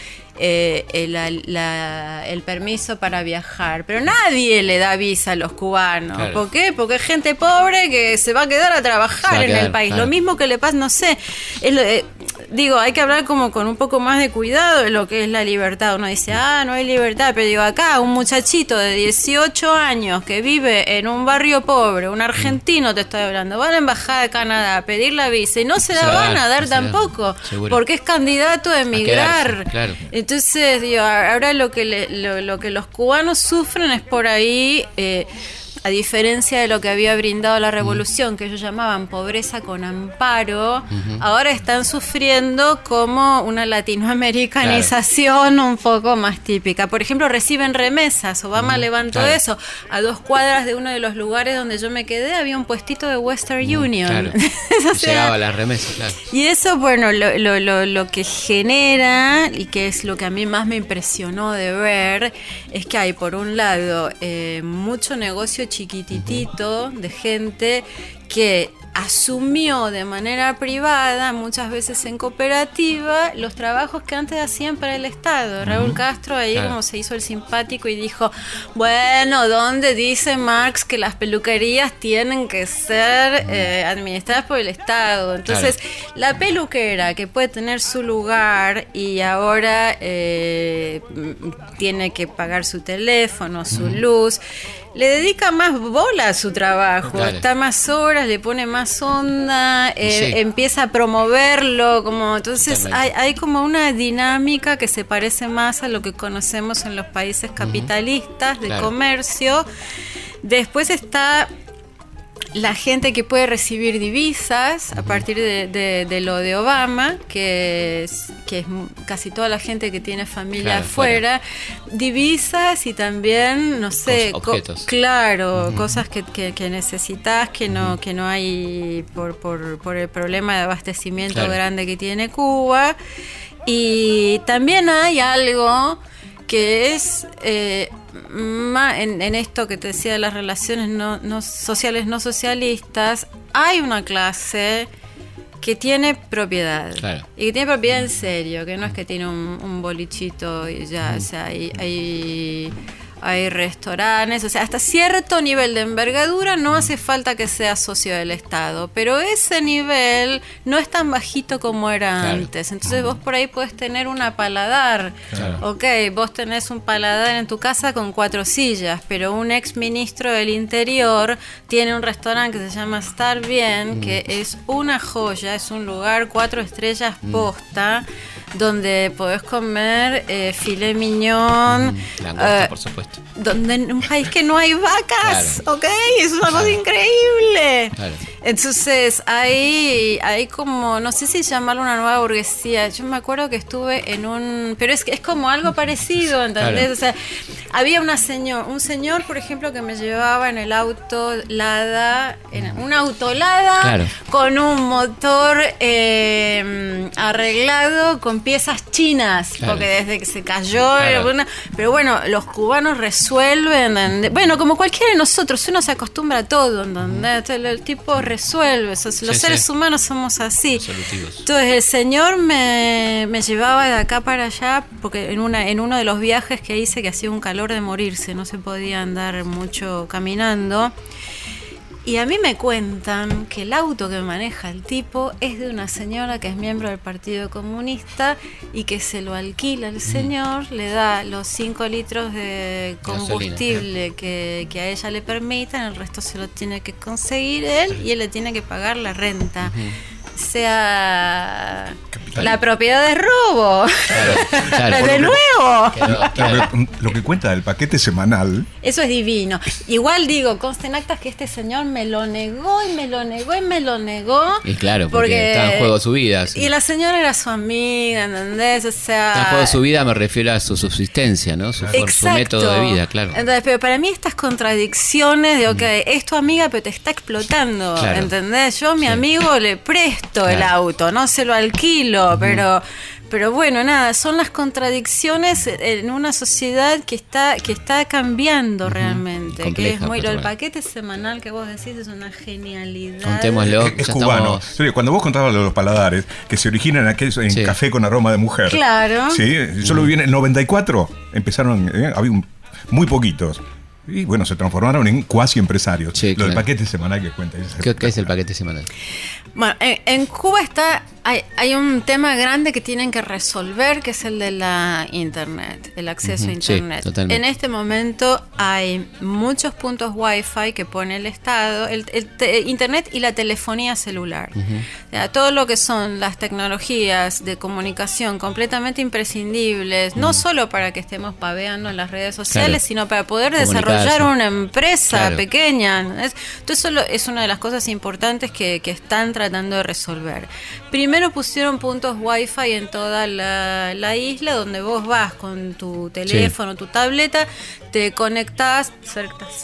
eh, el, permiso para viajar. Pero nadie le da visa a los cubanos. ¿Por qué? Porque es gente pobre que se va a quedar a trabajar en el país. Lo mismo que le pasa, no sé. Eh, digo, hay que hablar como con un poco más de cuidado de lo que es la libertad. Uno dice, ah, no hay libertad. Pero digo, acá un muchachito de 18 años que vive en un barrio pobre, un argentino te estoy hablando, va a la embajada de Canadá a pedir la visa y no se la van a dar tampoco. Porque es candidato a emigrar. claro. Entonces, digo, ahora lo que, lo, que los cubanos sufren es por ahí. Eh, a diferencia de lo que había brindado la revolución, que ellos llamaban pobreza con amparo, ahora están sufriendo como una latinoamericanización un poco más típica. Por ejemplo, reciben remesas. Obama levantó eso. A dos cuadras de uno de los lugares donde yo me quedé había un puestito de Western Union. Llegaba la remesa, claro. Y eso, bueno, lo, lo, lo que genera y que es lo que a mí más me impresionó de ver es que hay por un lado eh, mucho negocio chiquititito de gente que asumió de manera privada, muchas veces en cooperativa, los trabajos que antes hacían para el Estado. Raúl Castro ahí como se hizo el simpático y dijo, bueno, ¿dónde dice Marx que las peluquerías tienen que ser eh, administradas por el Estado? Entonces, la peluquera que puede tener su lugar y ahora eh, tiene que pagar su teléfono, su luz, le dedica más bola a su trabajo, está más horas, le pone más onda, eh, empieza a promoverlo, como entonces hay, hay, como una dinámica que se parece más a lo que conocemos en los países capitalistas de comercio. Después está la gente que puede recibir divisas a partir de, lo de Obama, que es, que es casi toda la gente que tiene familia afuera, divisas y también, no sé, claro, cosas que, que, necesitas que no, que no hay por, por, por el problema de abastecimiento grande que tiene Cuba. Y también hay algo que es eh, en, esto que te decía de las relaciones no, sociales no socialistas, hay una clase que tiene propiedad. Y que tiene propiedad en serio, que no es que tiene un, bolichito y ya, o sea, hay hay restaurantes, o sea, hasta cierto nivel de envergadura no hace falta que sea socio del Estado, pero ese nivel no es tan bajito como era antes. Entonces vos por ahí puedes tener una paladar, ok, vos tenés un paladar en tu casa con cuatro sillas, pero un ex ministro del Interior tiene un restaurante que se llama Estar Bien, mm. que es una joya, es un lugar cuatro estrellas mm. Donde podés comer eh, filet mignon. Eh, por supuesto. Donde en un país que no hay vacas, ¿ok? Es una cosa increíble. Entonces, hay, hay como, no sé si llamarlo una nueva burguesía. Yo me acuerdo que estuve en un. Pero es, es como algo parecido, ¿entendés? O sea, había una señor, un señor, por ejemplo, que me llevaba en el auto Lada, en un auto Lada, con un motor eh, arreglado, con piezas chinas, porque desde que se cayó, pero bueno, los cubanos resuelven, bueno, como cualquiera de nosotros, uno se acostumbra a todo, ¿entendés? El, tipo resuelve, los seres humanos somos así. Entonces el Señor me, me llevaba de acá para allá, porque en, una, en uno de los viajes que hice que hacía un calor de morirse, no se podía andar mucho caminando. Y a mí me cuentan que el auto que maneja el tipo es de una señora que es miembro del Partido Comunista y que se lo alquila el señor, le da los 5 litros de combustible que, a ella le permitan, el resto se lo tiene que conseguir él y él le tiene que pagar la renta. Sea la propiedad de robo. de nuevo. lo que cuenta del paquete semanal. Eso es divino. Igual digo, consten actas que este señor me lo negó y me lo negó y me lo negó. Y claro, porque, está en juego su vida. Y la señora era su amiga, ¿entendés? O sea. Está en juego su vida, me refiero a su subsistencia, ¿no? Su, método de vida, claro. Entonces, pero para mí estas contradicciones de, ok, es tu amiga, pero te está explotando, ¿entendés? Yo a mi amigo le presto el auto, no se lo alquilo, pero pero bueno, nada, son las contradicciones en una sociedad que está que está cambiando realmente, que es muy el paquete semanal que vos decís es una genialidad. Contémoslo, es, cubano. Cuando vos contabas los paladares que se originan aquellos en café con aroma de mujer. Claro. Sí, solo viene en el 94 empezaron, eh, había muy poquitos. Y bueno, se transformaron en cuasi empresarios. Lo del paquete semanal que cuenta. ¿Qué, es el paquete semanal? Bueno, en, Cuba está Hay, un tema grande que tienen que resolver, que es el de la Internet, el acceso a Internet. en este momento hay muchos puntos Wi-Fi que pone el Estado, el, Internet y la telefonía celular. todo lo que son las tecnologías de comunicación completamente imprescindibles, no solo para que estemos paveando en las redes sociales, sino para poder desarrollar una empresa pequeña. Entonces, eso es una de las cosas importantes que, que están tratando de resolver. Primero pusieron puntos wifi en toda la, isla donde vos vas con tu teléfono, tu tableta, te conectás,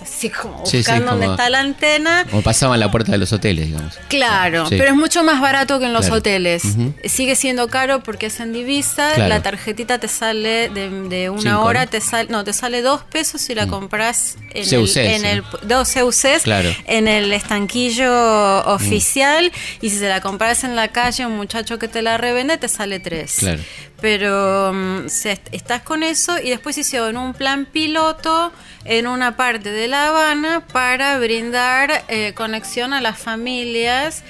así como buscando dónde está la antena. Como pasaban la puerta de los hoteles, digamos. Claro, pero es mucho más barato que en los hoteles. Sigue siendo caro porque es en divisa, la tarjetita te sale de, una hora, te sale, no, te sale dos pesos si la mm. compras en el, en el dos CUCs en el estanquillo oficial y si se la compras en la calle un muchacho que te la revende te sale tres. Claro. Pero mm, estás con eso y después hicieron un plan piloto en una parte de La Habana para brindar eh, conexión a las familias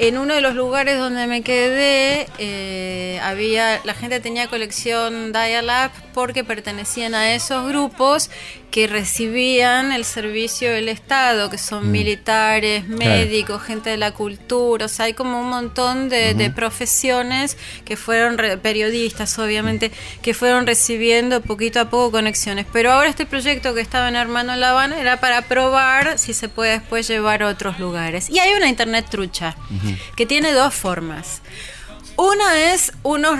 en uno de los lugares donde me quedé, eh, había, la gente tenía colección Dial-Up porque pertenecían a esos grupos que recibían el servicio del Estado, que son mm. militares, médicos, gente de la cultura, o sea, hay como un montón de, profesiones que fueron, periodistas obviamente, que fueron recibiendo poquito a poco conexiones. Pero ahora este proyecto que estaba en Hermano La Habana era para probar si se puede después llevar a otros lugares. Y hay una internet trucha, que tiene dos formas. Una es unos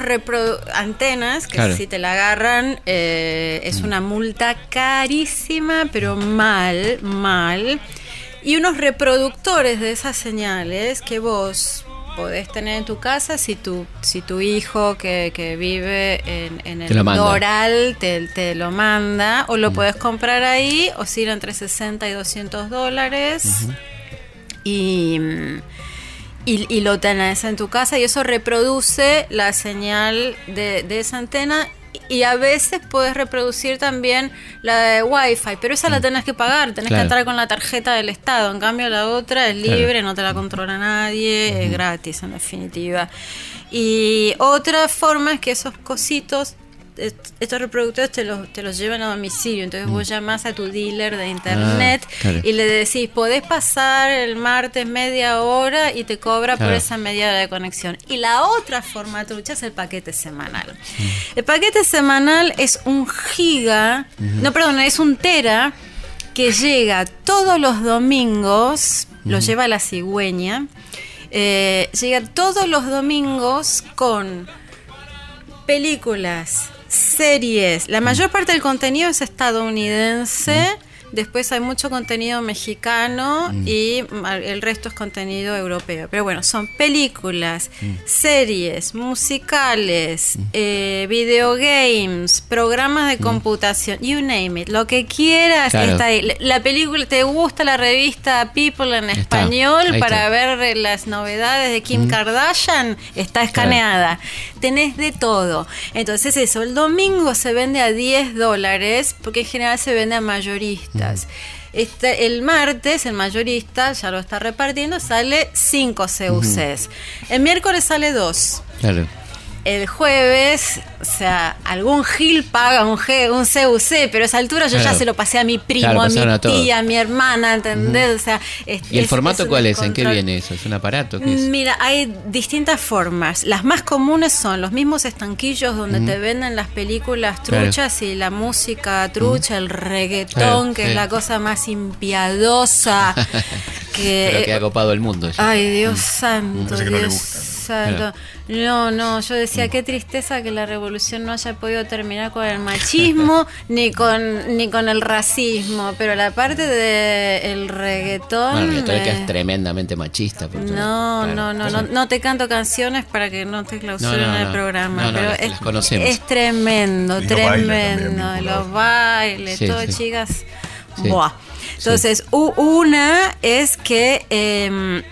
antenas que si te la agarran eh, es mm. una multa carísima, pero mal, mal. Y unos reproductores de esas señales que vos podés tener en tu casa si tu, si tu hijo que, vive en, el Doral te, lo manda, o lo mm. puedes comprar ahí, oscila entre 60 y 200 dólares. Y mm, y, lo tenés en tu casa y eso reproduce la señal de, esa antena y a veces puedes reproducir también la de Wi-Fi, pero esa la mm. tenés que pagar, tenés que entrar con la tarjeta del Estado. En cambio, la otra es libre, no te la controla nadie, es gratis en definitiva. Y otra forma es que esos cositos estos reproductores te los, te los llevan a domicilio. Entonces vos mm. llamás a tu dealer de internet ah, y le decís, podés pasar el martes media hora y te cobra por esa media hora de conexión. Y la otra forma trucha es el paquete semanal. Mm. El paquete semanal es un giga, no, perdón, es un tera que llega todos los domingos, lo lleva la cigüeña, eh, llega todos los domingos con películas, series. La mayor parte del contenido es estadounidense. Después hay mucho contenido mexicano mm. y el resto es contenido europeo. Pero bueno, son películas, mm. series, musicales, mm. eh, videogames, programas de computación, you name it, lo que quieras está ahí. La película, ¿te gusta la revista People en español para ver las novedades de Kim Kardashian? Está escaneada. Tenés de todo. Entonces eso, el domingo se vende a 10 dólares porque en general se vende a mayoristas. Este, el martes, el mayorista ya lo está repartiendo, sale 5 CUCs. El miércoles sale 2. Claro el jueves, o sea, algún Gil paga un, G, un CUC, pero a esa altura yo ya se lo pasé a mi primo, a mi tía, a mi hermana, ¿entendés? o sea, ¿Y el formato cuál es? ¿En qué viene eso? ¿Es un aparato? Mira, hay distintas formas. Las más comunes son los mismos estanquillos donde te venden las películas truchas y la música trucha, el reggaetón, que es la cosa más impiadosa que, que ha copado el mundo. Ay, Dios santo, Dios santo. No, no, yo decía qué tristeza que la revolución no haya podido terminar con el machismo ni con ni con el racismo, pero la parte del reggaetón. Bueno, que es tremendamente machista. no, no, no, no, no, te canto canciones para que no te clausuren el programa, pero es, es, tremendo, tremendo, los bailes, todo, chicas. Buah. Entonces, una es que eh,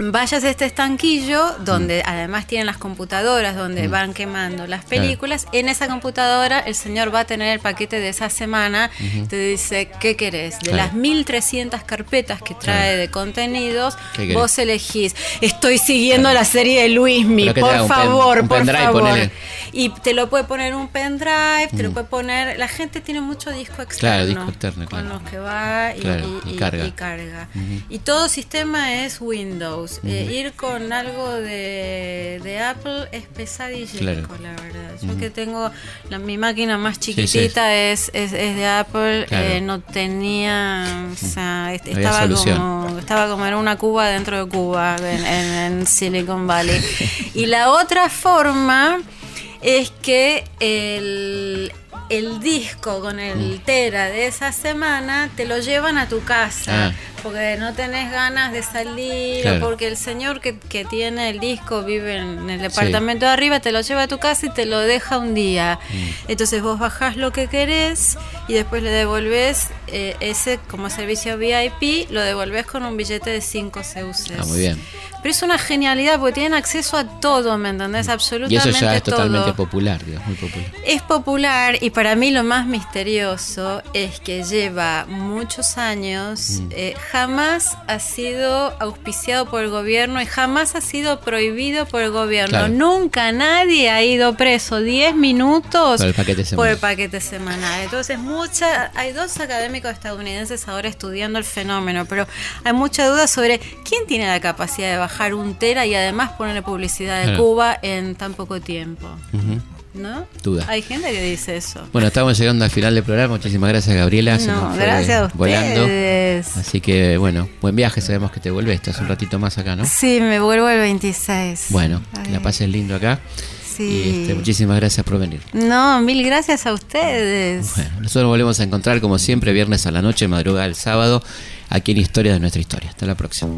vayas a este estanquillo donde mm. además tienen las computadoras donde mm. van quemando las películas. En esa computadora el señor va a tener el paquete de esa semana. Te dice, ¿qué querés? De las 1300 carpetas que trae de contenidos, vos elegís. Estoy siguiendo la serie de Luismi, por favor, por favor. Y te lo puede poner un pendrive, te lo mm. puede poner. La gente tiene mucho disco externo. Con los que va y, carga. Y todo sistema es Windows. Eh, ir con algo de, Apple es pesadísimo, la verdad. Yo que tengo mi máquina más chiquitita Es, es, de Apple, eh, no tenía, o sea, estaba como, estaba como en una Cuba dentro de Cuba, en Silicon Valley. y la otra forma es que el, el disco con el. Tera de esa semana te lo llevan a tu casa. Ah. Porque no tenés ganas de salir, o porque el señor que, tiene el disco vive en el departamento de arriba, te lo lleva a tu casa y te lo deja un día. Mm. Entonces vos bajás lo que querés y después le devolvés eh, ese como servicio VIP, lo devolvés con un billete de 5 CUC. Ah, muy bien. Pero es una genialidad porque tienen acceso a todo, ¿me entendés? Absolutamente Y eso ya es totalmente popular, digamos, muy popular. Es popular y para mí lo más misterioso es que lleva muchos años, mm. eh, jamás ha sido auspiciado por el gobierno y jamás ha sido prohibido por el gobierno. Nunca nadie ha ido preso 10 minutos por el paquete semanal. Por el paquete semanal. Entonces, mucha, hay dos académicos estadounidenses ahora estudiando el fenómeno, pero hay mucha duda sobre quién tiene la capacidad de bajar un tera y además ponerle publicidad de Cuba en tan poco tiempo. ¿No? Duda. Hay gente que dice eso. Bueno, estamos llegando al final del programa. Muchísimas gracias, Gabriela. no, gracias a ustedes. Volando. Así que, bueno, buen viaje. Sabemos que te vuelves. Estás un ratito más acá, ¿no? Sí, me vuelvo el 26. Bueno, que la pases lindo acá. Sí. Y este, muchísimas gracias por venir. No, mil gracias a ustedes. Bueno, nosotros nos volvemos a encontrar como siempre viernes a la noche, madrugada el sábado, aquí en Historia de nuestra historia. Hasta la próxima.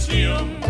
nación.